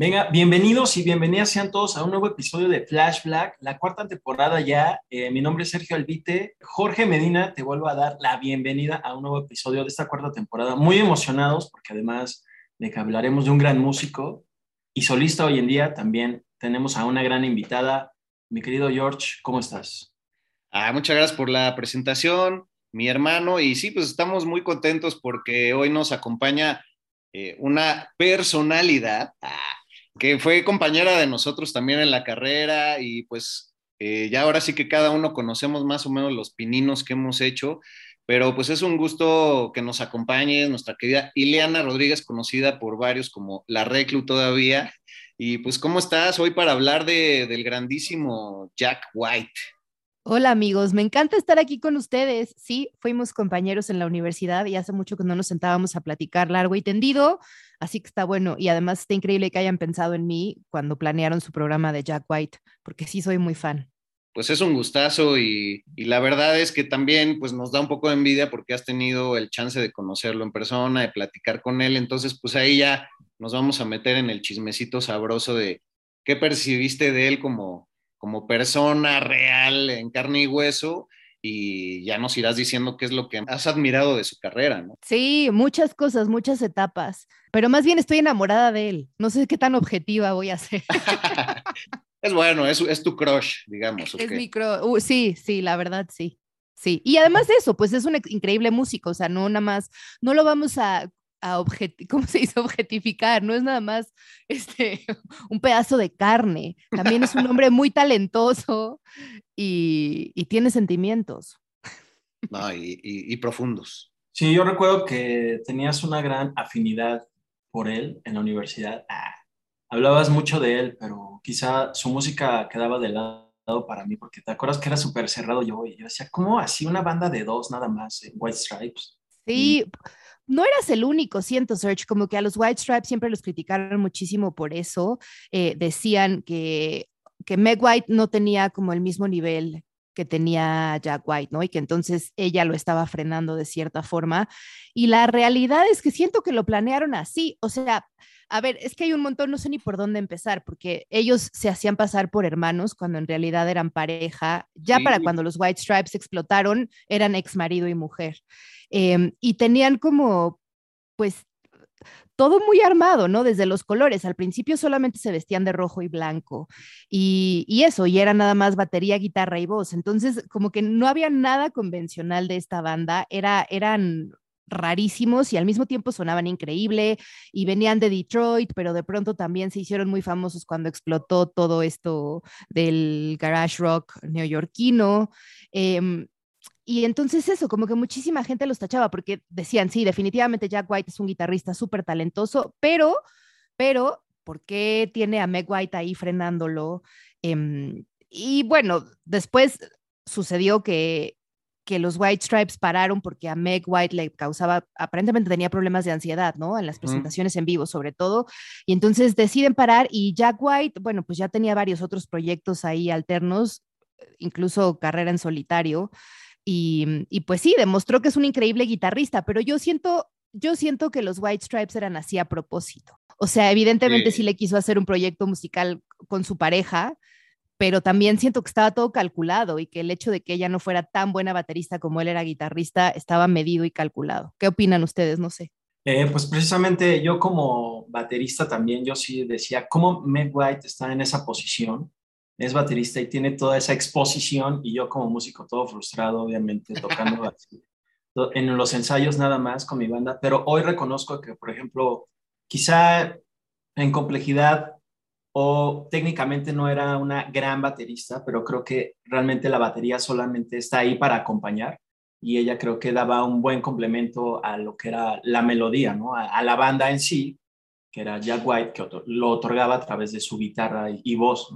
Venga, bienvenidos y bienvenidas sean todos a un nuevo episodio de Flash Black, la cuarta temporada ya. Eh, mi nombre es Sergio Albite. Jorge Medina, te vuelvo a dar la bienvenida a un nuevo episodio de esta cuarta temporada. Muy emocionados porque además de que hablaremos de un gran músico y solista hoy en día, también tenemos a una gran invitada. Mi querido George, ¿cómo estás? Ah, muchas gracias por la presentación, mi hermano. Y sí, pues estamos muy contentos porque hoy nos acompaña eh, una personalidad. Ah, que fue compañera de nosotros también en la carrera y pues eh, ya ahora sí que cada uno conocemos más o menos los pininos que hemos hecho, pero pues es un gusto que nos acompañe nuestra querida Ileana Rodríguez, conocida por varios como la Reclu todavía. Y pues, ¿cómo estás hoy para hablar de, del grandísimo Jack White? Hola amigos, me encanta estar aquí con ustedes. Sí, fuimos compañeros en la universidad y hace mucho que no nos sentábamos a platicar largo y tendido, así que está bueno. Y además está increíble que hayan pensado en mí cuando planearon su programa de Jack White, porque sí soy muy fan. Pues es un gustazo y, la verdad es que también pues nos da un poco de envidia porque has tenido el chance de conocerlo en persona, de platicar con él, entonces pues ahí ya nos vamos a meter en el chismecito sabroso de qué percibiste de él como, como persona real en carne y hueso y ya nos irás diciendo qué es lo que has admirado de su carrera, ¿no? Sí, muchas cosas, muchas etapas, pero más bien estoy enamorada de él. No sé qué tan objetiva voy a ser. es bueno, es, es tu crush, digamos. Es mi crush. Uh, sí, sí, la verdad, sí. Sí, y además de eso, pues es un increíble músico, o sea, no nada más, no lo vamos a a ¿cómo se dice? objetificar, no es nada más este, un pedazo de carne, también es un hombre muy talentoso y, y tiene sentimientos. No, y, y, profundos. Sí, yo recuerdo que tenías una gran afinidad por él en la universidad. Ah, hablabas mucho de él, pero quizá su música quedaba de lado para mí, porque te acuerdas que era súper cerrado yo, y yo decía, ¿cómo así una banda de dos nada más en White Stripes? Sí, no eras el único, siento, Serge, como que a los White Stripes siempre los criticaron muchísimo por eso. Eh, decían que, que Meg White no tenía como el mismo nivel que tenía Jack White, ¿no? Y que entonces ella lo estaba frenando de cierta forma. Y la realidad es que siento que lo planearon así. O sea, a ver, es que hay un montón, no sé ni por dónde empezar, porque ellos se hacían pasar por hermanos cuando en realidad eran pareja. Ya para cuando los White Stripes explotaron, eran ex marido y mujer. Em, y tenían como, pues, todo muy armado, ¿no? Desde los colores. Al principio solamente se vestían de rojo y blanco y, y, eso, y era nada más batería, guitarra y voz. Entonces, como que no había nada convencional de esta banda, era, eran rarísimos y al mismo tiempo sonaban increíble y venían de Detroit, pero de pronto también se hicieron muy famosos cuando explotó todo esto del garage rock neoyorquino. Eh, y entonces eso, como que muchísima gente los tachaba porque decían, sí, definitivamente Jack White es un guitarrista súper talentoso, pero, pero, ¿por qué tiene a Meg White ahí frenándolo? Eh, y bueno, después sucedió que, que los White Stripes pararon porque a Meg White le causaba, aparentemente tenía problemas de ansiedad, ¿no? En las presentaciones en vivo sobre todo. Y entonces deciden parar y Jack White, bueno, pues ya tenía varios otros proyectos ahí alternos, incluso carrera en solitario. Y, y, pues sí, demostró que es un increíble guitarrista, pero yo siento, yo siento que los White Stripes eran así a propósito. O sea, evidentemente sí. sí le quiso hacer un proyecto musical con su pareja, pero también siento que estaba todo calculado y que el hecho de que ella no fuera tan buena baterista como él era guitarrista estaba medido y calculado. ¿Qué opinan ustedes? No sé. Eh, pues precisamente yo como baterista también, yo sí decía, ¿cómo Meg White está en esa posición? Es baterista y tiene toda esa exposición y yo como músico todo frustrado, obviamente, tocando en los ensayos nada más con mi banda, pero hoy reconozco que, por ejemplo, quizá en complejidad o técnicamente no era una gran baterista, pero creo que realmente la batería solamente está ahí para acompañar y ella creo que daba un buen complemento a lo que era la melodía, ¿no? A, la banda en sí, que era Jack White, que lo otorgaba a través de su guitarra y, voz.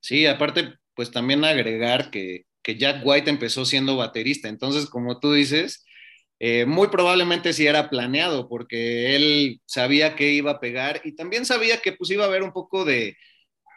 Sí, aparte, pues también agregar que, que Jack White empezó siendo baterista, entonces, como tú dices, eh, muy probablemente sí era planeado, porque él sabía que iba a pegar y también sabía que pues iba a haber un poco de,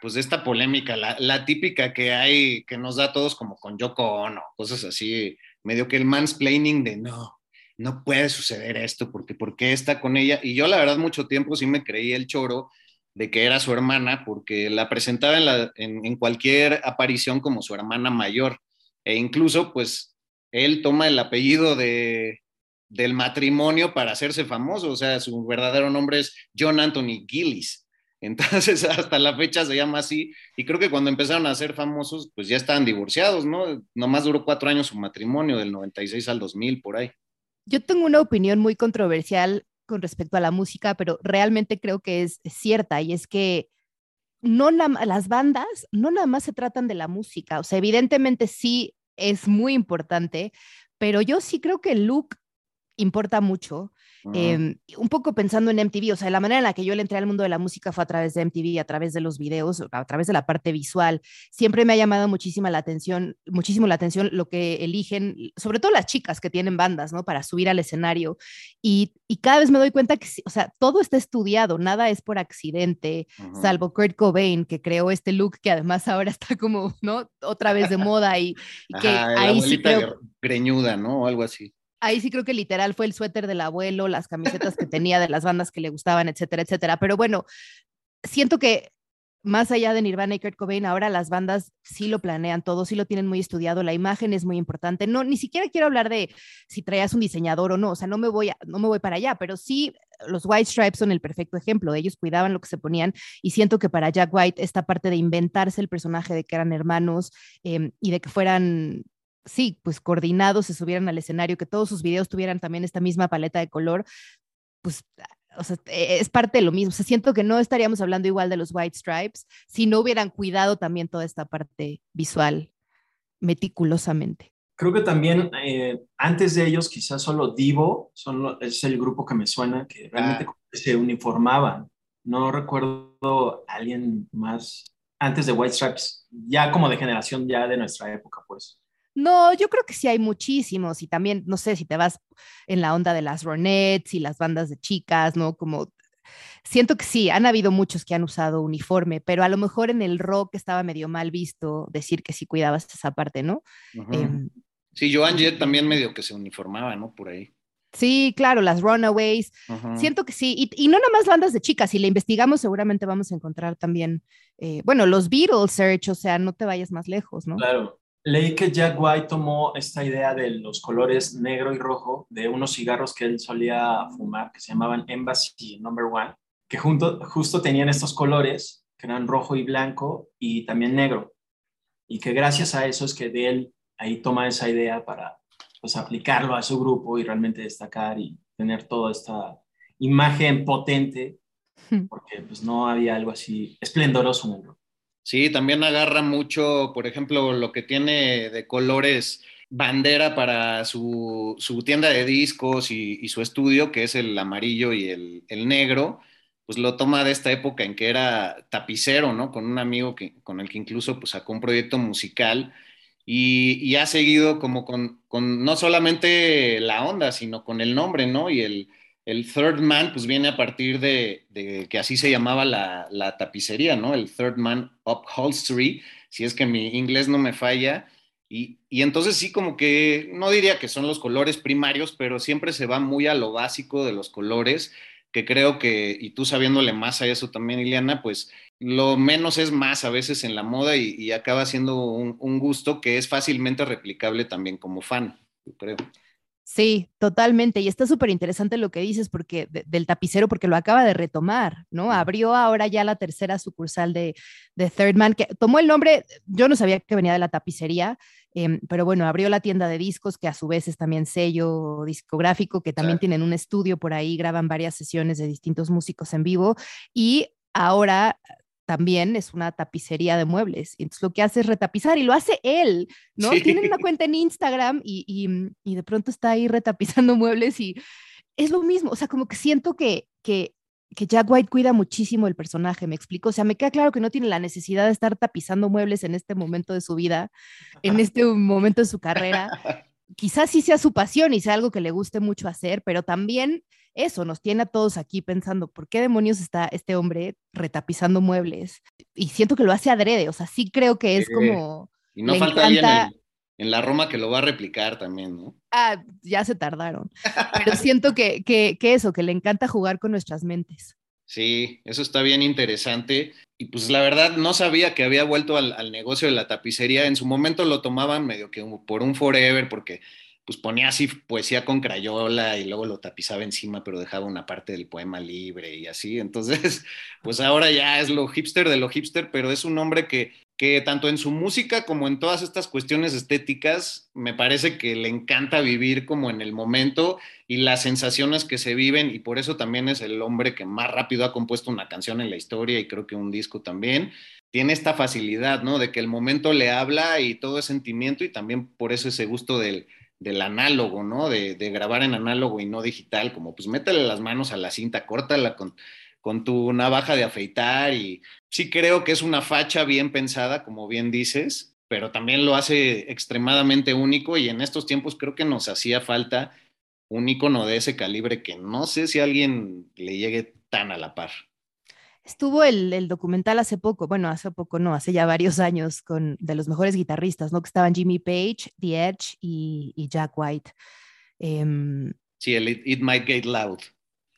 pues de esta polémica, la, la típica que hay, que nos da a todos como con Yoko Ono, cosas así, medio que el mansplaining de no, no puede suceder esto, porque ¿por qué está con ella? Y yo la verdad mucho tiempo sí me creí el choro de que era su hermana, porque la presentaba en, la, en, en cualquier aparición como su hermana mayor, e incluso pues él toma el apellido de, del matrimonio para hacerse famoso, o sea, su verdadero nombre es John Anthony Gillis. Entonces, hasta la fecha se llama así, y creo que cuando empezaron a ser famosos, pues ya estaban divorciados, ¿no? Nomás duró cuatro años su matrimonio, del 96 al 2000, por ahí. Yo tengo una opinión muy controversial con respecto a la música, pero realmente creo que es cierta, y es que no las bandas no nada más se tratan de la música, o sea, evidentemente sí es muy importante, pero yo sí creo que el look importa mucho. Uh -huh. eh, un poco pensando en MTV, o sea, la manera en la que yo le entré al mundo de la música fue a través de MTV, a través de los videos, a través de la parte visual. Siempre me ha llamado muchísima la atención, muchísimo la atención lo que eligen, sobre todo las chicas que tienen bandas, ¿no? Para subir al escenario. Y, y cada vez me doy cuenta que, o sea, todo está estudiado, nada es por accidente, uh -huh. salvo Kurt Cobain, que creó este look que además ahora está como, ¿no? Otra vez de moda y, y que Ajá, ahí sí creo... greñuda, ¿no? O algo así ahí sí creo que literal fue el suéter del abuelo, las camisetas que tenía de las bandas que le gustaban, etcétera, etcétera. Pero bueno, siento que más allá de Nirvana y Kurt Cobain, ahora las bandas sí lo planean todo, sí lo tienen muy estudiado, la imagen es muy importante. No, ni siquiera quiero hablar de si traías un diseñador o no, o sea, no me voy, no me voy para allá, pero sí los White Stripes son el perfecto ejemplo. Ellos cuidaban lo que se ponían y siento que para Jack White esta parte de inventarse el personaje de que eran hermanos eh, y de que fueran sí, pues coordinados, se subieran al escenario, que todos sus videos tuvieran también esta misma paleta de color, pues, o sea, e, es parte de lo mismo. O sea, siento que no estaríamos hablando igual de los White Stripes si no hubieran cuidado también toda esta parte visual meticulosamente. Creo que también eh, antes de ellos, quizás solo Divo son, es el grupo que me suena que realmente ah. se uniformaban. No recuerdo a alguien más antes de White Stripes, ya como de generación ya de nuestra época, pues. No, yo creo que sí hay muchísimos y también, no sé, si te vas en la onda de las Ronettes y las bandas de chicas, ¿no? Como siento que sí, han habido muchos que han usado uniforme, pero a lo mejor en el rock estaba medio mal visto decir que sí cuidabas esa parte, ¿no? Uh -huh. eh, sí, Joan Jett también medio que se uniformaba, ¿no? Por ahí. Sí, claro, las Runaways. Uh -huh. Siento que sí. Y, y, no nada más bandas de chicas. Si le investigamos, seguramente vamos a encontrar también, eh, bueno, los Beatles, Search, o sea, no te vayas más lejos, ¿no? Claro. Leí que Jack White tomó esta idea de los colores negro y rojo de unos cigarros que él solía fumar, que se llamaban Embassy Number One, que junto, justo tenían estos colores, que eran rojo y blanco y también negro. Y que gracias a eso es que de él ahí toma esa idea para pues, aplicarlo a su grupo y realmente destacar y tener toda esta imagen potente, porque pues no había algo así esplendoroso en el grupo. Sí, también agarra mucho, por ejemplo, lo que tiene de colores bandera para su, su tienda de discos y, su estudio, que es el amarillo y el, el, negro, pues lo toma de esta época en que era tapicero, ¿no? Con un amigo que, con el que incluso pues, sacó un proyecto musical y, y ha seguido como con, con, no solamente la onda, sino con el nombre, ¿no? Y el, el Third Man, pues viene a partir de, que así se llamaba la, tapicería, ¿no? El Third Man Upholstery, si es que mi inglés no me falla. Y, entonces sí, como que no diría que son los colores primarios, pero siempre se va muy a lo básico de los colores, que creo que, y tú sabiéndole más a eso también, Ileana, pues lo menos es más a veces en la moda y, y acaba siendo un, un, gusto que es fácilmente replicable también como fan, yo creo. Sí, totalmente. Y está súper interesante lo que dices porque de, del tapicero, porque lo acaba de retomar, ¿no? Abrió ahora ya la tercera sucursal de, de Third Man, que tomó el nombre, yo no sabía que venía de la tapicería, eh, pero bueno, abrió la tienda de discos, que a su vez es también sello discográfico, que también tienen un estudio por ahí, graban varias sesiones de distintos músicos en vivo. Y ahora también es una tapicería de muebles. Entonces lo que hace es retapizar y lo hace él, ¿no? Sí. Tienen una cuenta en Instagram y, y, y, de pronto está ahí retapizando muebles y es lo mismo. O sea, como que siento que, que, que Jack White cuida muchísimo el personaje, me explico. O sea, me queda claro que no tiene la necesidad de estar tapizando muebles en este momento de su vida, en este momento de su carrera. Quizás sí sea su pasión y sea algo que le guste mucho hacer, pero también eso nos tiene a todos aquí pensando, ¿por qué demonios está este hombre retapizando muebles? Y siento que lo hace adrede, o sea, sí creo que es como... Y no falta encanta... en, en, la Roma que lo va a replicar también, ¿no? Ah, ya se tardaron. Pero siento que, que, que eso, que le encanta jugar con nuestras mentes. Sí, eso está bien interesante. Y pues la verdad no sabía que había vuelto al, al, negocio de la tapicería. En su momento lo tomaban medio que por un forever, porque pues ponía así poesía con crayola y luego lo tapizaba encima, pero dejaba una parte del poema libre y así. Entonces, pues ahora ya es lo hipster de lo hipster, pero es un hombre que, que tanto en su música como en todas estas cuestiones estéticas, me parece que le encanta vivir como en el momento y las sensaciones que se viven, y por eso también es el hombre que más rápido ha compuesto una canción en la historia y creo que un disco también tiene esta facilidad, ¿no? De que el momento le habla y todo es sentimiento y también por eso ese gusto del, del análogo, ¿no? De, de, grabar en análogo y no digital, como pues métele las manos a la cinta, córtala con, con tu navaja de afeitar y sí creo que es una facha bien pensada, como bien dices, pero también lo hace extremadamente único y en estos tiempos creo que nos hacía falta un icono de ese calibre que no sé si a alguien le llegue tan a la par. Estuvo el, el, documental hace poco, bueno, hace poco no, hace ya varios años, con de los mejores guitarristas, ¿no? Que estaban Jimmy Page, The Edge y, y Jack White. Eh, sí, el It, It, Might Get Loud.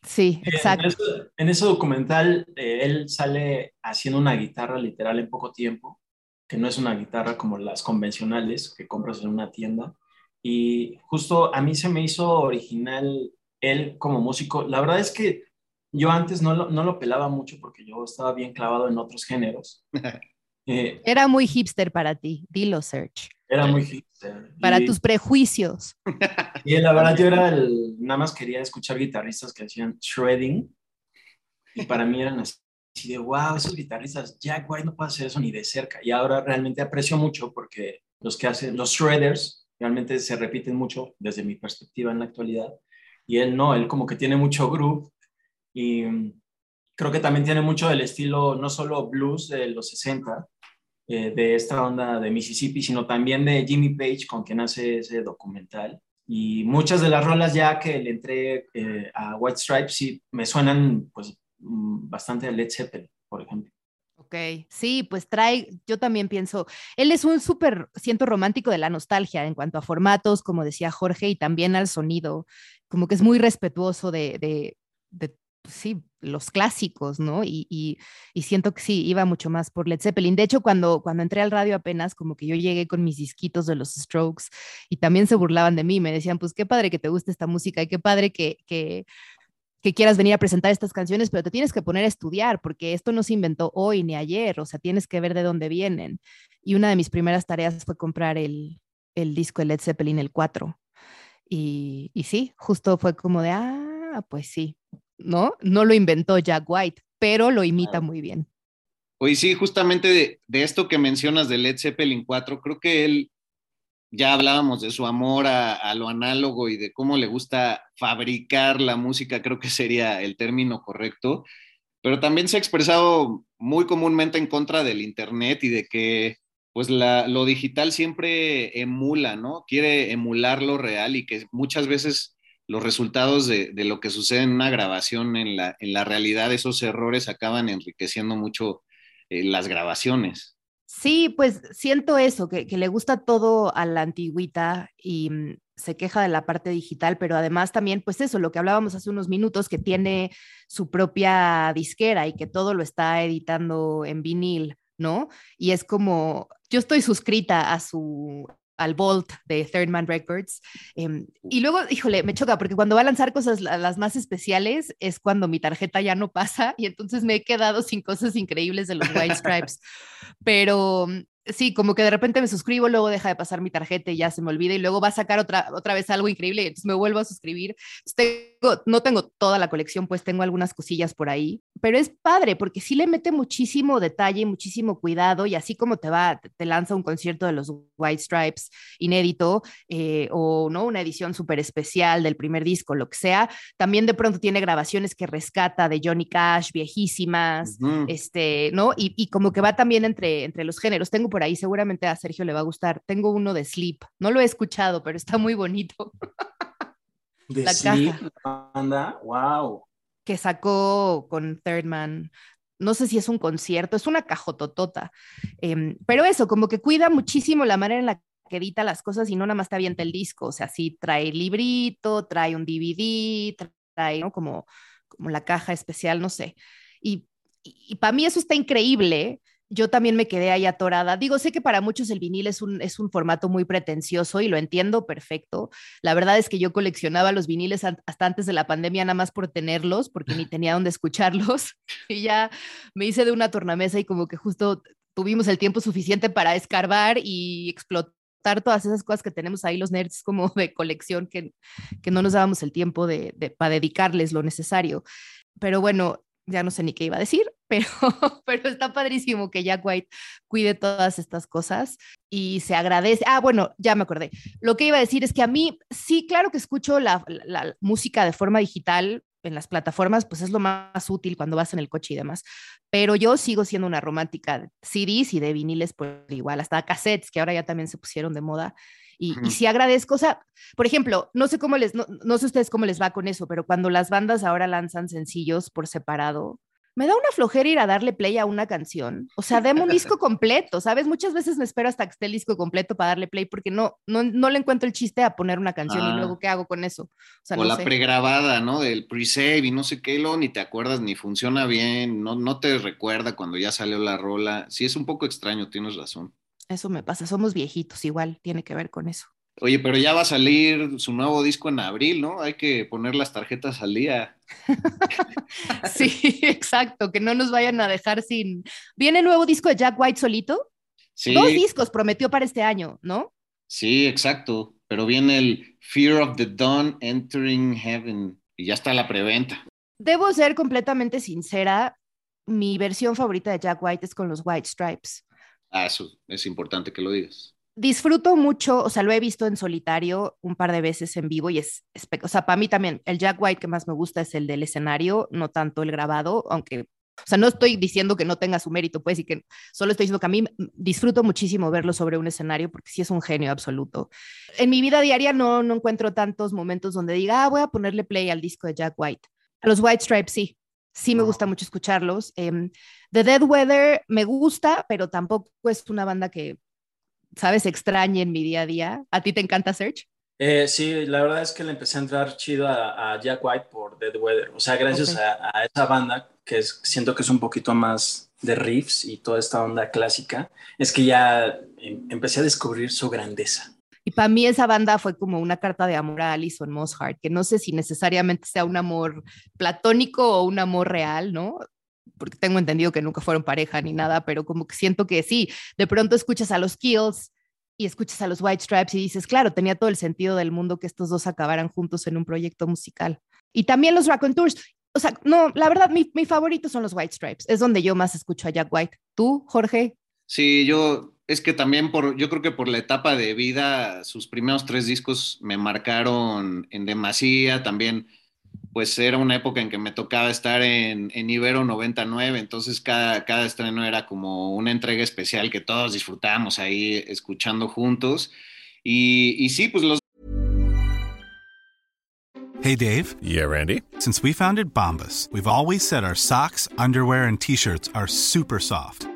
Sí, exacto. En ese, en ese documental, eh, él sale haciendo una guitarra literal en poco tiempo, que no es una guitarra como las convencionales que compras en una tienda. Y justo a mí se me hizo original él como músico. La verdad es que yo antes no lo, no lo pelaba mucho porque yo estaba bien clavado en otros géneros. Eh, era muy hipster para ti, dilo, Search. Era muy hipster. Para y, tus prejuicios. Y la verdad yo era el, nada más quería escuchar guitarristas que hacían shredding y para mí eran así de, wow, esos guitarristas, Jack White no puede hacer eso ni de cerca. Y ahora realmente aprecio mucho porque los que hacen, los shredders, realmente se repiten mucho desde mi perspectiva en la actualidad. Y él no, él como que tiene mucho groove y creo que también tiene mucho del estilo, no solo blues de los 60, eh, de esta onda de Mississippi, sino también de Jimmy Page, con quien hace ese documental. Y muchas de las rolas ya que le entré eh, a White Stripes sí me suenan pues mm, bastante a Led Zeppelin, por ejemplo. Ok, sí, pues trae, yo también pienso, él es un súper, siento romántico de la nostalgia en cuanto a formatos, como decía Jorge, y también al sonido, como que es muy respetuoso de, de, de sí, los clásicos, ¿no? Y, y, siento que sí, iba mucho más por Led Zeppelin. De hecho, cuando, cuando entré al radio apenas, como que yo llegué con mis disquitos de los Strokes y también se burlaban de mí, me decían, pues qué padre que te guste esta música y qué padre que, que, que quieras venir a presentar estas canciones, pero te tienes que poner a estudiar porque esto no se inventó hoy ni ayer, o sea, tienes que ver de dónde vienen. Y una de mis primeras tareas fue comprar el, el disco de Led Zeppelin, el 4. Y, y sí, justo fue como de, ah, pues sí, ¿no? No lo inventó Jack White, pero lo imita muy bien. Oye, sí, justamente de, de, esto que mencionas de Led Zeppelin 4, creo que él, ya hablábamos de su amor a, a, lo análogo y de cómo le gusta fabricar la música, creo que sería el término correcto, pero también se ha expresado muy comúnmente en contra del Internet y de que pues la, lo digital siempre emula, ¿no? Quiere emular lo real y que muchas veces los resultados de, lo que sucede en una grabación en la, en la realidad, esos errores acaban enriqueciendo mucho eh, las grabaciones. Sí, pues siento eso, que, que le gusta todo a la antigüita y mm, se queja de la parte digital, pero además también, pues eso, lo que hablábamos hace unos minutos, que tiene su propia disquera y que todo lo está editando en vinil, ¿no? Y es como, yo estoy suscrita a su al Vault de Third Man Records. Em, y luego, híjole, me choca porque cuando va a lanzar cosas las más especiales es cuando mi tarjeta ya no pasa y entonces me he quedado sin cosas increíbles de los White Stripes. Pero sí, como que de repente me suscribo, luego deja de pasar mi tarjeta y ya se me olvida y luego va a sacar otra, otra vez algo increíble y entonces me vuelvo a suscribir. No tengo toda la colección, pues tengo algunas cosillas por ahí, pero es padre porque sí le mete muchísimo detalle, muchísimo cuidado y así como te va, te lanza un concierto de los White Stripes inédito eh, o no una edición súper especial del primer disco, lo que sea, también de pronto tiene grabaciones que rescata de Johnny Cash, viejísimas, este, ¿no? Y, y, como que va también entre, entre los géneros. Tengo por ahí, seguramente a Sergio le va a gustar. Tengo uno de Sleep, no lo he escuchado, pero está muy bonito. ¿De la Sleep? Caja. wow. Que sacó con Third Man. No sé si es un concierto, es una cajototota. Eh, pero eso, como que cuida muchísimo la manera en la que edita las cosas y no nada más te avienta el disco. O sea, sí trae librito, trae un DVD, trae ¿no? como, como la caja especial, no sé. Y, y para mí eso está increíble yo también me quedé ahí atorada. Digo, sé que para muchos el vinil es un, es un formato muy pretencioso y lo entiendo perfecto. La verdad es que yo coleccionaba los viniles hasta antes de la pandemia nada más por tenerlos, porque ni tenía dónde escucharlos. Y ya me hice de una tornamesa y como que justo tuvimos el tiempo suficiente para escarbar y explotar todas esas cosas que tenemos ahí los nerds como de colección que, que no nos dábamos el tiempo de, de, para dedicarles lo necesario. Pero bueno, ya no sé ni qué iba a decir, pero, pero está padrísimo que Jack White cuide todas estas cosas y se agradece. Ah, bueno, ya me acordé. Lo que iba a decir es que a mí, sí, claro que escucho la, la, música de forma digital en las plataformas, pues es lo más útil cuando vas en el coche y demás. Pero yo sigo siendo una romántica de CDs y de viniles por igual, hasta cassettes, que ahora ya también se pusieron de moda. Y, y, sí agradezco, o sea, por ejemplo, no sé cómo les, no, no, sé ustedes cómo les va con eso, pero cuando las bandas ahora lanzan sencillos por separado, me da una flojera ir a darle play a una canción. O sea, deme un disco completo, ¿sabes? Muchas veces me espero hasta que esté el disco completo para darle play porque no, no, no le encuentro el chiste a poner una canción y luego ah. qué hago con eso. O, sea, o la pregrabada, ¿no? Del pre-save y no sé qué, lo ni te acuerdas ni funciona bien, no, no te recuerda cuando ya salió la rola. Sí, es un poco extraño, tienes razón. Eso me pasa, somos viejitos, igual tiene que ver con eso. Oye, pero ya va a salir su nuevo disco en abril, ¿no? Hay que poner las tarjetas al día. sí, exacto, que no nos vayan a dejar sin. ¿Viene el nuevo disco de Jack White solito? Sí. Dos discos prometió para este año, ¿no? Sí, exacto, pero viene el Fear of the Dawn Entering Heaven y ya está la preventa. Debo ser completamente sincera, mi versión favorita de Jack White es con los White Stripes. Ah, eso es importante que lo digas disfruto mucho, o sea, lo he visto en solitario un par de veces en vivo y es, o sea, para mí también el Jack White que más me gusta es el del escenario, no tanto el grabado, aunque, o sea, no estoy diciendo que no tenga su mérito, pues, y que solo estoy diciendo que a mí disfruto muchísimo verlo sobre un escenario porque sí es un genio absoluto. En mi vida diaria no, no encuentro tantos momentos donde diga, ah, voy a ponerle play al disco de Jack White. A los White Stripes sí, sí me gusta mucho escucharlos. Eh, The Dead Weather me gusta, pero tampoco es una banda que ¿sabes? Extraña en mi día a día. ¿A ti te encanta Search? Eh, sí, la verdad es que le empecé a entrar chido a, Jack White por Dead Weather. O sea, gracias a, esa banda, que es, siento que es un poquito más de riffs y toda esta onda clásica, es que ya em, empecé a descubrir su grandeza. Y para mí esa banda fue como una carta de amor a Alison Mosshart, que no sé si necesariamente sea un amor platónico o un amor real, ¿no? porque tengo entendido que nunca fueron pareja ni nada, pero como que siento que sí, de pronto escuchas a los Kills y escuchas a los White Stripes y dices, claro, tenía todo el sentido del mundo que estos dos acabaran juntos en un proyecto musical. Y también los Tours O sea, no, la verdad, mi, mi favorito son los White Stripes. Es donde yo más escucho a Jack White. ¿Tú, Jorge? Sí, yo, es que también por, yo creo que por la etapa de vida, sus primeros tres discos me marcaron en demasía, también pues era una época en que me tocaba estar en, en Ibero 99, entonces cada, cada estreno era como una entrega especial que todos disfrutábamos ahí escuchando juntos. Y, y sí, pues los... Hey Dave. Yeah, Randy. Since we founded Bombas, we've always said our socks, underwear and t-shirts are super soft.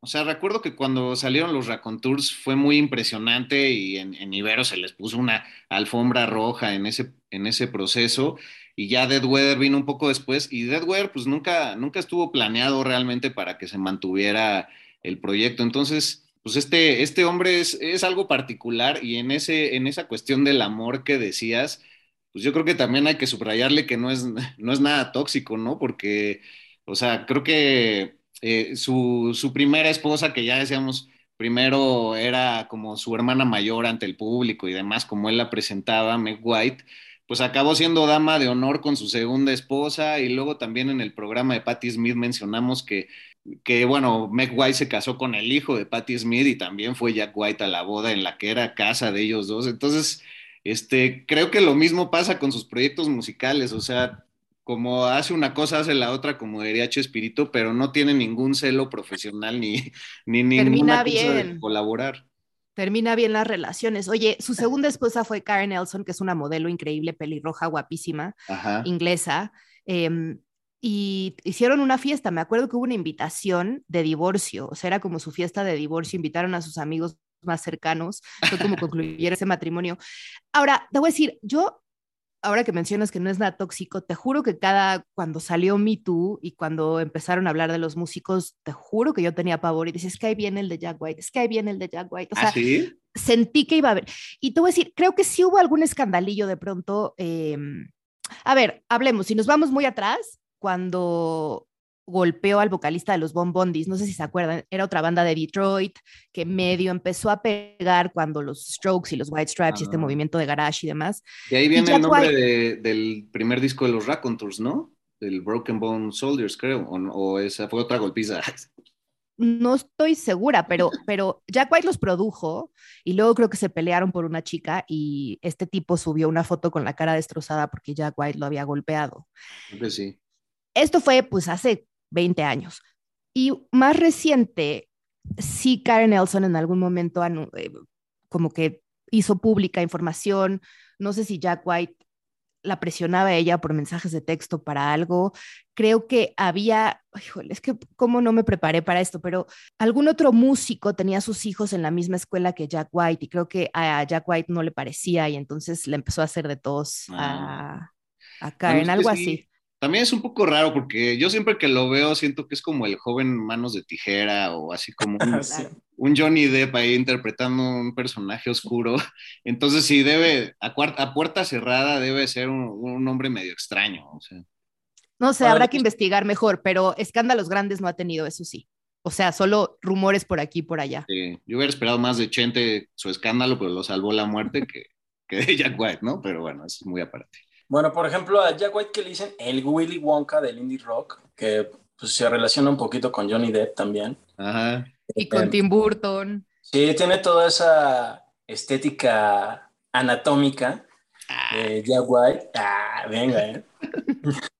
o sea, recuerdo que cuando salieron los Raconteurs fue muy impresionante y en, en Ibero se les puso una alfombra roja en ese, en ese proceso y ya Dead Weather vino un poco después y Dead Weather pues nunca, nunca estuvo planeado realmente para que se mantuviera el proyecto. Entonces, pues este, este hombre es, es, algo particular y en, ese, en esa cuestión del amor que decías, pues yo creo que también hay que subrayarle que no es, no es nada tóxico, ¿no? Porque, o sea, creo que eh, su, su, primera esposa, que ya decíamos, primero era como su hermana mayor ante el público y demás, como él la presentaba, Meg White, pues acabó siendo dama de honor con su segunda esposa y luego también en el programa de Patti Smith mencionamos que, que, bueno, Meg White se casó con el hijo de Patti Smith y también fue Jack White a la boda en la que era casa de ellos dos. Entonces, este, creo que lo mismo pasa con sus proyectos musicales, o sea, como hace una cosa, hace la otra, como diría Chespirito, pero no tiene ningún celo profesional ni, ni ninguna cosa de colaborar termina bien las relaciones. Oye, su segunda esposa fue Karen Elson, que es una modelo increíble, pelirroja, guapísima, Ajá. inglesa. Eh, y hicieron una fiesta. Me acuerdo que hubo una invitación de divorcio, o sea, era como su fiesta de divorcio. Invitaron a sus amigos más cercanos. Fue como concluyeron ese matrimonio. Ahora, te voy a decir, yo ahora que mencionas que no es nada tóxico, te juro que cada, cuando salió Me Too y cuando empezaron a hablar de los músicos, te juro que yo tenía pavor y dices, es que ahí viene el de Jack White, es que ahí viene el de Jack White. O sea, ¿Ah, sí? sentí que iba a haber. Y te voy a decir, creo que sí hubo algún escandalillo de pronto. Eh, a ver, hablemos, si nos vamos muy atrás, cuando golpeó al vocalista de los Bon Bondis, no sé si se acuerdan, era otra banda de Detroit que medio empezó a pegar cuando los Strokes y los White Stripes ah. y este movimiento de garage y demás. Y ahí viene el nombre de, del primer disco de los Raconteurs, ¿no? Del Broken Bone Soldiers, creo, o, o, esa fue otra golpiza. No estoy segura, pero, pero Jack White los produjo y luego creo que se pelearon por una chica y este tipo subió una foto con la cara destrozada porque Jack White lo había golpeado. Creo que sí. Esto fue pues hace 20 años. Y más reciente, sí Karen Nelson en algún momento eh, como que hizo pública información, no sé si Jack White la presionaba a ella por mensajes de texto para algo. Creo que había, híjole, es que cómo no me preparé para esto, pero algún otro músico tenía sus hijos en la misma escuela que Jack White y creo que a Jack White no le parecía y entonces le empezó a hacer de tos a, a Karen, algo así. También es un poco raro porque yo siempre que lo veo siento que es como el joven manos de tijera o así como un, un Johnny Depp ahí interpretando un personaje oscuro. Entonces sí debe, a, a puerta cerrada debe ser un, un hombre medio extraño. O sea. No sé, habrá que investigar mejor, pero escándalos grandes no ha tenido, eso sí. O sea, solo rumores por aquí y por allá. Sí, yo hubiera esperado más de Chente su escándalo, pero lo salvó la muerte que, que de Jack White, ¿no? Pero bueno, eso es muy aparte. Bueno, por ejemplo, a Jack White que le dicen el Willy Wonka del indie rock, que pues, se relaciona un poquito con Johnny Depp también. Ajá. Y con Tim Burton. Sí, tiene toda esa estética anatómica de Jack White. Ah, venga, eh.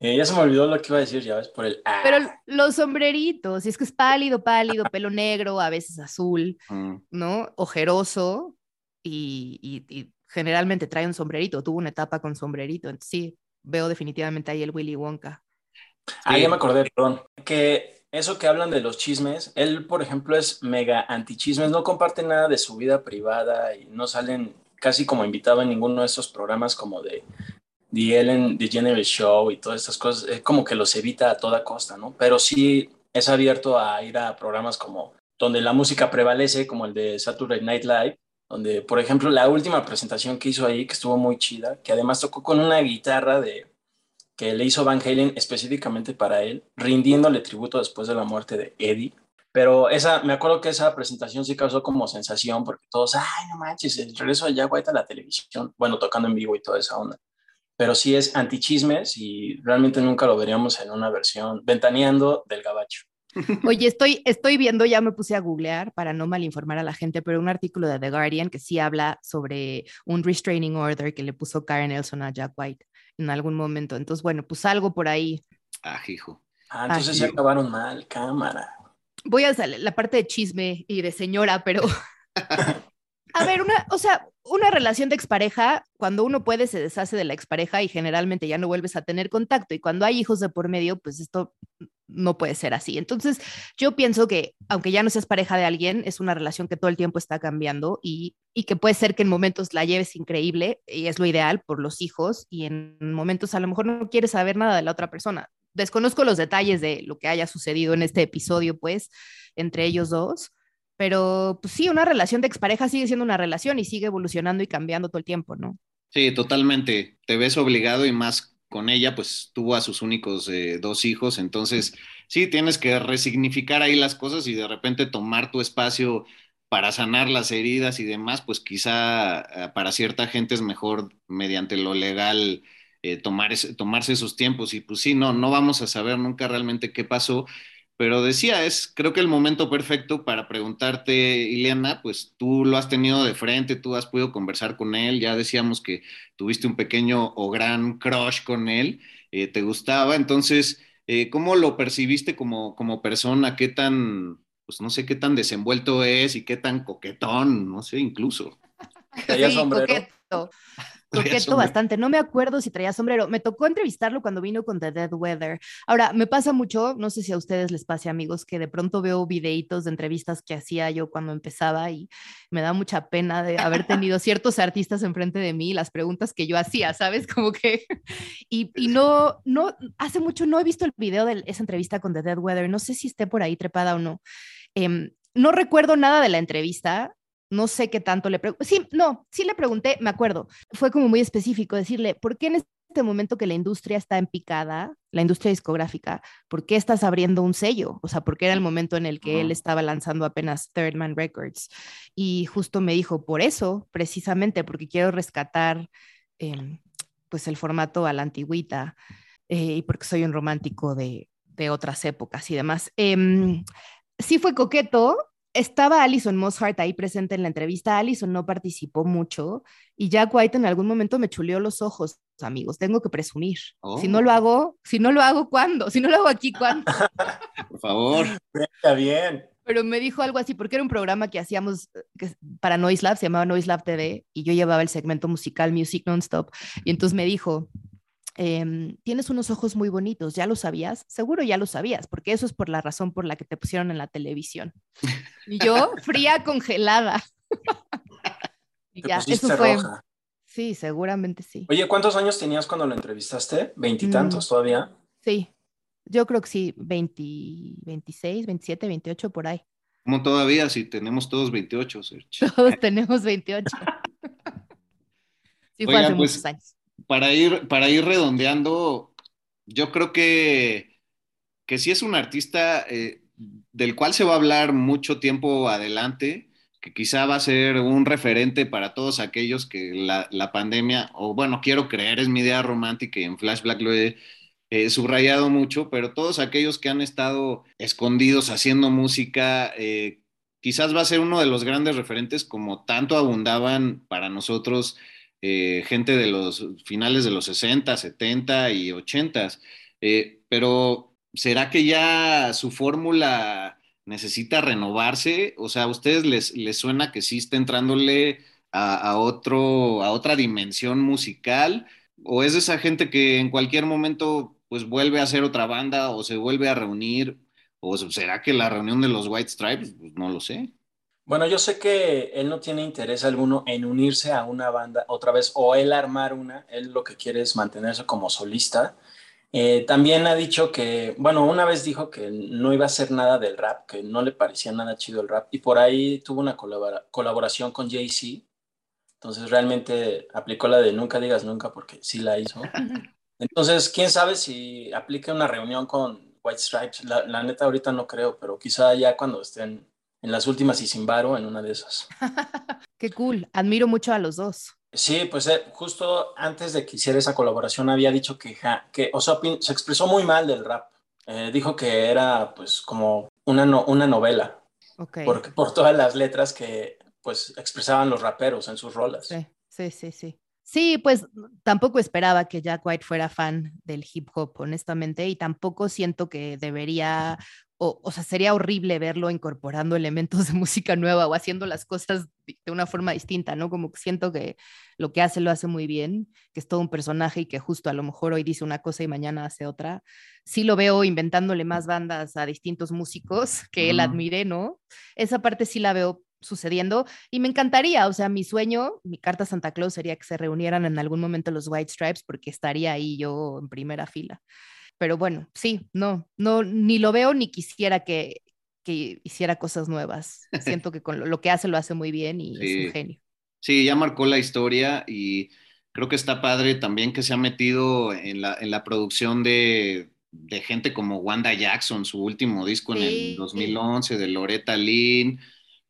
eh. ya se me olvidó lo que iba a decir, ya ves, por el... Ah. Pero los sombreritos, y es que es pálido, pálido, pelo negro, a veces azul, mm. ¿no? Ojeroso y, y, y generalmente trae un sombrerito, tuvo una etapa con sombrerito, entonces sí, veo definitivamente ahí el Willy Wonka. Ah, ya me acordé, perdón, que eso que hablan de los chismes, él, por ejemplo, es mega antichismes, no comparte nada de su vida privada y no salen casi como invitado en ninguno de esos programas como de The Ellen DeGeneres Show y todas estas cosas, es como que los evita a toda costa, ¿no? Pero sí es abierto a ir a programas como donde la música prevalece, como el de Saturday Night Live, donde, por ejemplo, la última presentación que hizo ahí, que estuvo muy chida, que además tocó con una guitarra de, que le hizo Van Halen específicamente para él, rindiéndole tributo después de la muerte de Eddie. Pero esa, me acuerdo que esa presentación sí causó como sensación, porque todos, ay, no manches, el regreso de Jack White a la televisión, bueno, tocando en vivo y toda esa onda. Pero sí es antichismes y realmente nunca lo veríamos en una versión ventaneando del gabacho. Oye, estoy, estoy viendo, ya me puse a googlear para no malinformar a la gente, pero un artículo de The Guardian que sí habla sobre un restraining order que le puso Karen Nelson a Jack White en algún momento. Entonces, bueno, pues algo por ahí. Ah, hijo. Ah, entonces se acabaron mal, cámara. Voy a salir la parte de chisme y de señora, pero a ver, una, o sea, una relación de expareja, cuando uno puede, se deshace de la expareja y generalmente ya no vuelves a tener contacto. Y cuando hay hijos de por medio, pues esto no puede ser así. Entonces, yo pienso que aunque ya no seas pareja de alguien, es una relación que todo el tiempo está cambiando y, y que puede ser que en momentos la lleves increíble y es lo ideal por los hijos y en momentos a lo mejor no quieres saber nada de la otra persona. Desconozco los detalles de lo que haya sucedido en este episodio, pues, entre ellos dos pero pues sí, una relación de expareja sigue siendo una relación y sigue evolucionando y cambiando todo el tiempo, ¿no? Sí, totalmente. Te ves obligado y más con ella, pues tuvo a sus únicos eh, dos hijos, entonces sí, tienes que resignificar ahí las cosas y de repente tomar tu espacio para sanar las heridas y demás, pues quizá eh, para cierta gente es mejor mediante lo legal eh, tomar tomarse esos tiempos. Y pues sí, no, no vamos a saber nunca realmente qué pasó, pero decía, es creo que el momento perfecto para preguntarte, Ileana, pues tú lo has tenido de frente, tú has podido conversar con él, ya decíamos que tuviste un pequeño o gran crush con él, eh, te gustaba, entonces, eh, ¿cómo lo percibiste como, como persona? ¿Qué tan, pues no sé qué tan desenvuelto es y qué tan coquetón, no sé, incluso? Sí, coqueto coqueto bastante. No me acuerdo si traía sombrero. Me tocó entrevistarlo cuando vino con The Dead Weather. Ahora, me pasa mucho, no sé si a ustedes les pase, amigos, que de pronto veo videitos de entrevistas que hacía yo cuando empezaba y me da mucha pena de haber tenido ciertos artistas enfrente de mí, las preguntas que yo hacía, ¿sabes? Como que... Y, y no, no, hace mucho no he visto el video de esa entrevista con The Dead Weather. No sé si esté por ahí trepada o no. Eh, no recuerdo nada de la entrevista, no sé qué tanto le pregunté. Sí, no, sí le pregunté, me acuerdo. Fue como muy específico decirle, ¿por qué en este momento que la industria está en picada, la industria discográfica, ¿por qué estás abriendo un sello? O sea, porque era el momento en el que él estaba lanzando apenas Third Man Records. Y justo me dijo, por eso, precisamente, porque quiero rescatar em, pues el formato a la antigüita eh, y porque soy un romántico de, otras épocas y demás. Em, sí fue coqueto, estaba Alison Mosshart ahí presente en la entrevista. Alison no participó mucho y Jack White en algún momento me chuleó los ojos, amigos. Tengo que presumir. Si no lo oh. hago, si no lo hago, ¿cuándo? Si no lo hago aquí, ¿cuándo? Por favor. Está bien. Pero me dijo algo así, porque era un programa que hacíamos que, para Noise Lab, se llamaba Noise Lab TV, y yo llevaba el segmento musical Music Nonstop. Y entonces me dijo, Em, tienes unos ojos muy bonitos, ¿ya lo sabías? Seguro ya lo sabías, porque eso es por la razón por la que te pusieron en la televisión. Y yo, fría, congelada. y ya, eso fue. Sí, seguramente sí. Oye, ¿cuántos años tenías cuando lo entrevistaste? ¿Veintitantos mm, todavía? Sí, yo creo que sí, 20, 26, 27, 28 por ahí. Como todavía, si tenemos todos 28, Todos tenemos 28. sí, fue hace pues, muchos años para ir, para ir redondeando, yo creo que, que sí es un artista eh, del cual se va a hablar mucho tiempo adelante, que quizá va a ser un referente para todos aquellos que la, pandemia, o bueno, quiero creer, es mi idea romántica y en Flashback lo he subrayado mucho, pero todos aquellos que han estado escondidos haciendo música, eh, quizás va a ser uno de los grandes referentes como tanto abundaban para nosotros eh, gente de los finales de los 60, 70 y 80, eh, pero ¿será que ya su fórmula necesita renovarse? O sea, ¿a ustedes les, suena que sí está entrándole a, otro, a otra dimensión musical? ¿O es esa gente que en cualquier momento pues vuelve a hacer otra banda o se vuelve a reunir? ¿O será que la reunión de los White Stripes? Pues no lo sé. Bueno, yo sé que él no tiene interés alguno en unirse a una banda otra vez o él armar una, él lo que quiere es mantenerse como solista. Eh, también ha dicho que, bueno, una vez dijo que no iba a hacer nada del rap, que no le parecía nada chido el rap y por ahí tuvo una colaboración con Jay-Z. Entonces realmente aplicó la de nunca digas nunca porque sí la hizo. Entonces, quién sabe si aplique una reunión con White Stripes. La, la neta ahorita no creo, pero quizá ya cuando estén en las últimas y sin varo en una de esas. Qué cool, admiro mucho a los dos. Sí, pues eh, justo antes de que hiciera esa colaboración había dicho que, que o sea, se expresó muy mal del rap. Eh, dijo que era pues como una, no- una novela, Ok. porque, por todas las letras que pues expresaban los raperos en sus rolas. Sí, sí, sí, sí. Sí, pues tampoco esperaba que Jack White fuera fan del hip hop, honestamente, y tampoco siento que debería, o, o sea, sería horrible verlo incorporando elementos de música nueva o haciendo las cosas de una forma distinta, ¿no? Como que siento que lo que hace lo hace muy bien, que es todo un personaje y que justo a lo mejor hoy dice una cosa y mañana hace otra. Sí lo veo inventándole más bandas a distintos músicos que él admire, ¿no? Esa parte sí la veo sucediendo y me encantaría, o sea, mi sueño, mi carta a Santa Claus sería que se reunieran en algún momento los White Stripes porque estaría ahí yo en primera fila. Pero bueno, sí, no, no, ni lo veo ni quisiera que, que hiciera cosas nuevas. Siento que con lo, lo que hace lo hace muy bien y es Sí. un genio. Sí, ya marcó la historia y creo que está padre también que se ha metido en la, en la producción de, de gente como Wanda Jackson, su último disco en Sí. el 2011, de Loretta Lynn,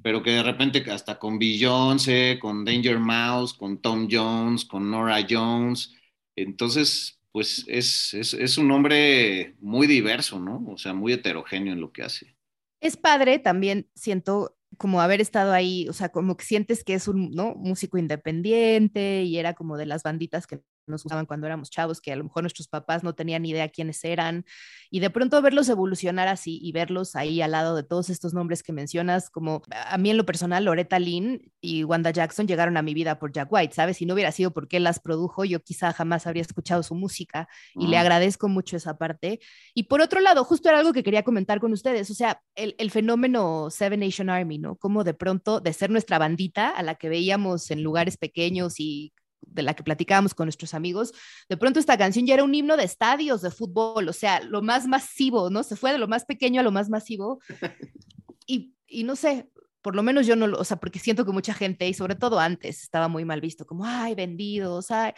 pero que de repente hasta con Beyoncé, con Danger Mouse, con Tom Jones, con Nora Jones. Entonces, pues es, es, es un hombre muy diverso, ¿no? O sea, muy heterogéneo en lo que hace. Es padre también, siento como haber estado ahí, o sea, como que sientes que es un ¿no? músico independiente y era como de las banditas que nos gustaban cuando éramos chavos, que a lo mejor nuestros papás no tenían ni idea quiénes eran, y de pronto verlos evolucionar así y verlos ahí al lado de todos estos nombres que mencionas, como a mí en lo personal, Loretta Lynn y Wanda Jackson llegaron a mi vida por Jack White, ¿sabes? Si no hubiera sido porque él las produjo, yo quizá jamás habría escuchado su música y le agradezco mucho esa parte. Y por otro lado, justo era algo que quería comentar con ustedes, o sea, el, el fenómeno Seven Nation Army, ¿no? Como de pronto de ser nuestra bandita a la que veíamos en lugares pequeños y de la que platicábamos con nuestros amigos, de pronto esta canción ya era un himno de estadios de fútbol, o sea, lo más masivo, ¿no? Se fue de lo más pequeño a lo más masivo. Y, y no sé, por lo menos yo no lo, o sea, porque siento que mucha gente, y sobre todo antes, estaba muy mal visto, como, ay, vendidos, ay,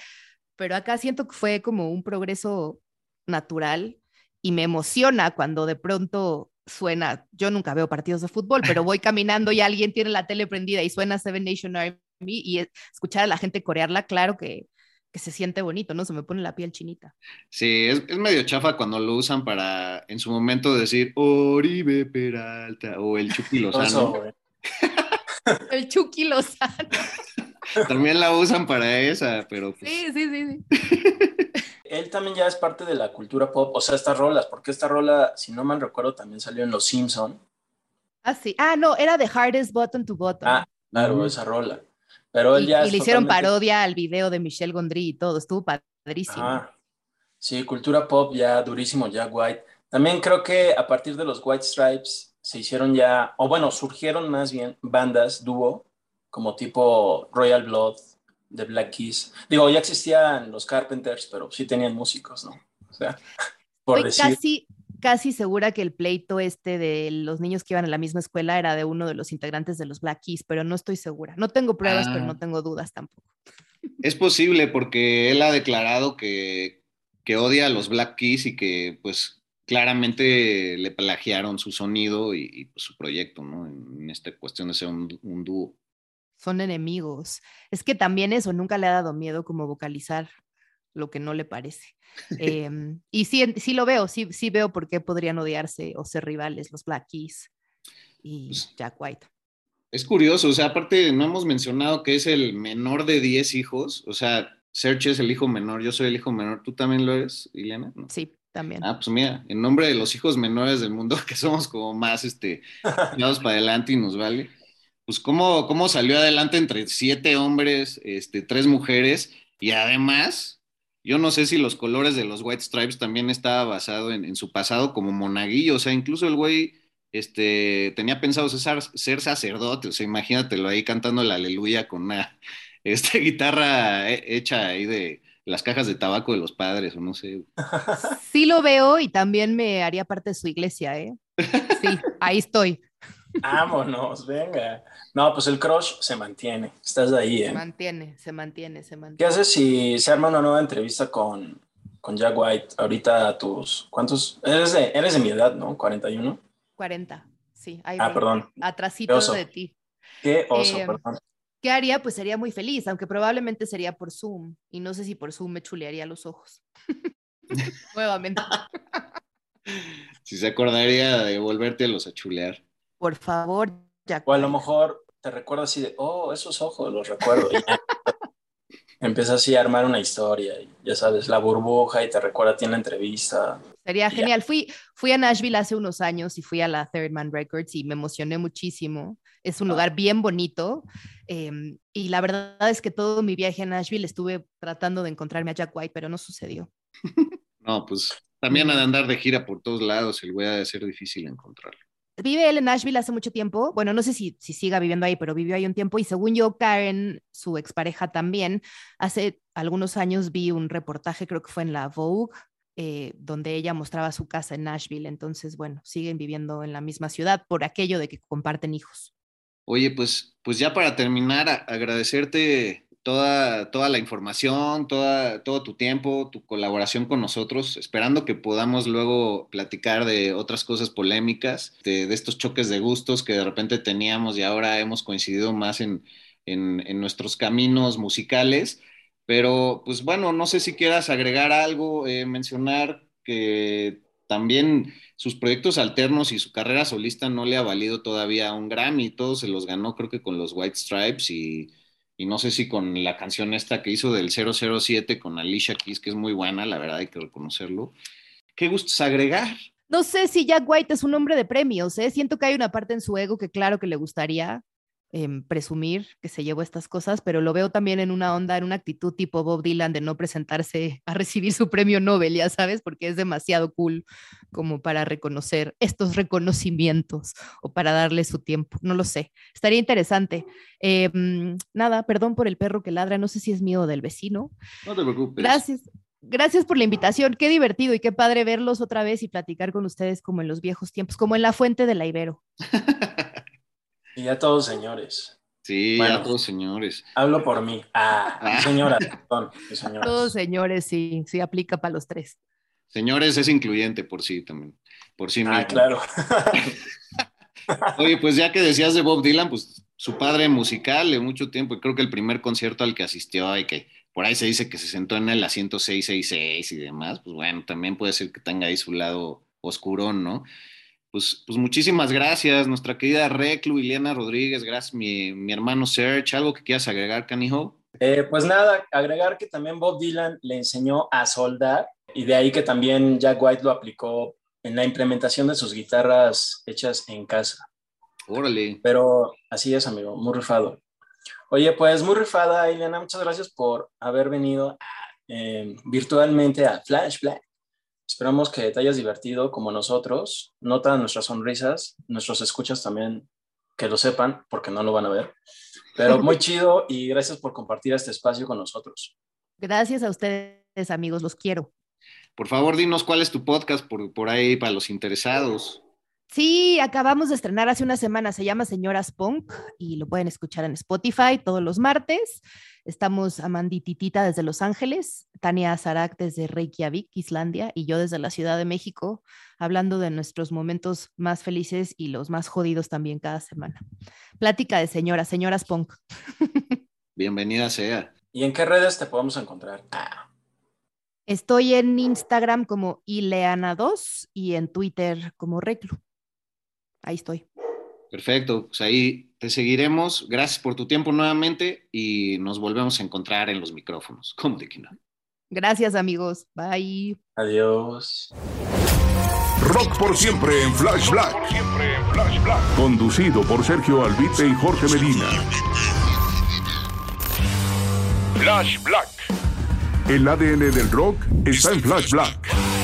pero acá siento que fue como un progreso natural y me emociona cuando de pronto suena, yo nunca veo partidos de fútbol, pero voy caminando y alguien tiene la tele prendida y suena Seven Nation Army y es- escuchar a la gente corearla, claro que, que se siente bonito, ¿no? Se me pone la piel chinita. Sí, es, es medio chafa cuando lo usan para en su momento decir Oribe Peralta o el Chucky Lozano. El Chucky Lozano. También la usan para esa, pero pues, Sí, sí, sí, sí. Él también ya es parte de la cultura pop, o sea, estas rolas, porque esta rola, si no mal recuerdo, también salió en Los Simpson. Ah, sí. Ah, no, era The Hardest Button to Button. Ah, claro, esa rola. Pero él y, ya y le hicieron totalmente- parodia al video de Michelle Gondry y todo, estuvo padrísimo. Sí, cultura pop ya durísimo, Jack White. También creo que a partir de los White Stripes se hicieron ya, o bueno, surgieron más bien bandas, dúo, como tipo Royal Blood, de Black Keys. Digo, ya existían los Carpenters, pero sí tenían músicos, ¿no? O sea, por Estoy decir. casi, casi segura que el pleito este de los niños que iban a la misma escuela era de uno de los integrantes de los Black Keys, pero no estoy segura. No tengo pruebas, pero Ah. no tengo dudas tampoco. es posible porque él ha declarado que, que odia a los Black Keys y que pues claramente le plagiaron su sonido y, y, pues, su proyecto, ¿no? En, en esta cuestión de ser un, un dúo. Son enemigos. Es que también eso nunca le ha dado miedo como vocalizar lo que no le parece. Em, y sí, sí lo veo, sí, sí veo por qué podrían odiarse o ser rivales los Black Keys y Pues Jack White. Es curioso, o sea, aparte no hemos mencionado que es el menor de 10 hijos, o sea, Serge es el hijo menor, yo soy el hijo menor, ¿tú también lo eres, Ileana? ¿No? Sí, también. Ah, pues mira, en nombre de los hijos menores del mundo, que somos como más, este, echados para adelante y nos vale, pues cómo, cómo salió adelante entre siete hombres, este, tres mujeres, y además, yo no sé si los colores de los White Stripes también estaba basado en, su pasado como monaguillo, o sea, incluso el güey, este, tenía pensado ser, sacerdote, o sea, imagínatelo ahí cantando la aleluya con una, este, guitarra he- hecha ahí de las cajas de tabaco de los padres, o no sé. Sí lo veo y también me haría parte de su iglesia, ¿eh? Sí, ahí estoy. Vámonos, venga. No, pues el crush se mantiene. Estás ahí, Se ¿eh? mantiene, se mantiene, se ¿Qué mantiene. haces si se arma una nueva entrevista con, con Jack White? Ahorita a tus... ¿Cuántos? Eres de, eres de mi edad, ¿no? 41. 40, sí. Ahí Ah, voy, perdón. Atrasito Qué oso. de ti. Qué oso, Eh, perdón. ¿Qué haría? Pues sería muy feliz, aunque probablemente sería por Zoom. Y no sé si por Zoom me chulearía los ojos. Nuevamente. Si se acordaría de volvértelos a chulear. Por favor, Jack. O a lo mejor te recuerdo así de, oh, esos ojos, los recuerdo. Y ya empieza así a armar una historia, y ya sabes, la burbuja y te recuerda a ti en la entrevista. Sería genial. Fui, fui a Nashville hace unos años y fui a la Third Man Records y me emocioné muchísimo. Es un lugar bien bonito. em, y la verdad es que todo mi viaje a Nashville estuve tratando de encontrarme a Jack White, pero no sucedió. No, pues también ha de andar de gira por todos lados, el güey ha de ser difícil encontrarlo. Vive él en Nashville hace mucho tiempo. Bueno, no sé si, si siga viviendo ahí, pero vivió ahí un tiempo. Y según yo, Karen, su expareja también, hace algunos años vi un reportaje, creo que fue en la Vogue, eh, donde ella mostraba su casa en Nashville. Entonces, bueno, siguen viviendo en la misma ciudad por aquello de que comparten hijos. Oye, pues, pues ya para terminar, agradecerte toda, toda la información, toda, todo tu tiempo, tu colaboración con nosotros, esperando que podamos luego platicar de otras cosas polémicas, de, estos choques de gustos que de repente teníamos y ahora hemos coincidido más en, en, en nuestros caminos musicales. Pero, pues bueno, no sé si quieras agregar algo, eh, mencionar que también sus proyectos alternos y su carrera solista no le ha valido todavía un Grammy, todos se los ganó creo que con los White Stripes y, y no sé si con la canción esta que hizo del 007 con Alicia Keys, que es muy buena, la verdad hay que reconocerlo. ¿Qué gustos agregar? No sé si Jack White es un hombre de premios, ¿eh? Siento que hay una parte en su ego que claro que le gustaría em, presumir que se llevó estas cosas, pero lo veo también en una onda, en una actitud tipo Bob Dylan de no presentarse a recibir su premio Nobel, ya sabes, porque es demasiado cool como para reconocer estos reconocimientos o para darle su tiempo, no lo sé, estaría interesante. Em, nada, perdón por el perro que ladra, no sé si es mío del vecino. No te preocupes. Gracias. Gracias por la invitación. Qué divertido y qué padre verlos otra vez y platicar con ustedes como en los viejos tiempos, como en la fuente de la Ibero. Y ya todos señores. Sí, Bueno. ya todos señores. Hablo por mí. Ah, y señora, perdón, señoras. Todos señores, sí, sí aplica para los tres. Señores es incluyente por sí también, por sí mismo. Ah, claro. Oye, pues ya que decías de Bob Dylan, pues su padre musical de mucho tiempo, y creo que el primer concierto al que asistió y que por ahí se dice que se sentó en el asiento 666 y demás, pues bueno, también puede ser que tenga ahí su lado oscurón, ¿no? Pues, pues muchísimas gracias, nuestra querida Reclu, Ileana Rodríguez, gracias mi, mi hermano Serge, ¿algo que quieras agregar, Canijo? Eh, pues nada, agregar que también Bob Dylan le enseñó a soldar y de ahí que también Jack White lo aplicó en la implementación de sus guitarras hechas en casa. Órale. Pero así es, amigo, muy rifado. Oye, pues muy rifada, Ileana, muchas gracias por haber venido eh, virtualmente a Flash Black. Esperamos que te hayas divertido como nosotros. Nota nuestras sonrisas, nuestros escuchas también que lo sepan, porque no lo van a ver. Pero muy chido y gracias por compartir este espacio con nosotros. Gracias a ustedes, amigos, los quiero. Por favor, dinos cuál es tu podcast por, por ahí para los interesados. Sí, acabamos de estrenar hace una semana, se llama Señoras Punk y lo pueden escuchar en Spotify todos los martes. Estamos Amandititita desde Los Ángeles, Tania Zarak desde Reykjavik, Islandia, y yo desde la Ciudad de México, hablando de nuestros momentos más felices y los más jodidos también cada semana. Plática de señoras, señoras punk. Bienvenida sea. ¿Y en qué redes te podemos encontrar? Ah, Estoy en Instagram como Ileana2 y en Twitter como Reclu. Ahí estoy. Perfecto, pues ahí te seguiremos. Gracias por tu tiempo nuevamente y nos volvemos a encontrar en los micrófonos. ¿Cómo de que no? Gracias, amigos. Bye. adiós. Rock por siempre en Flash Black. Conducido por Sergio Albite y Jorge Medina. Flash Black. El ADN del rock está en Flash Black.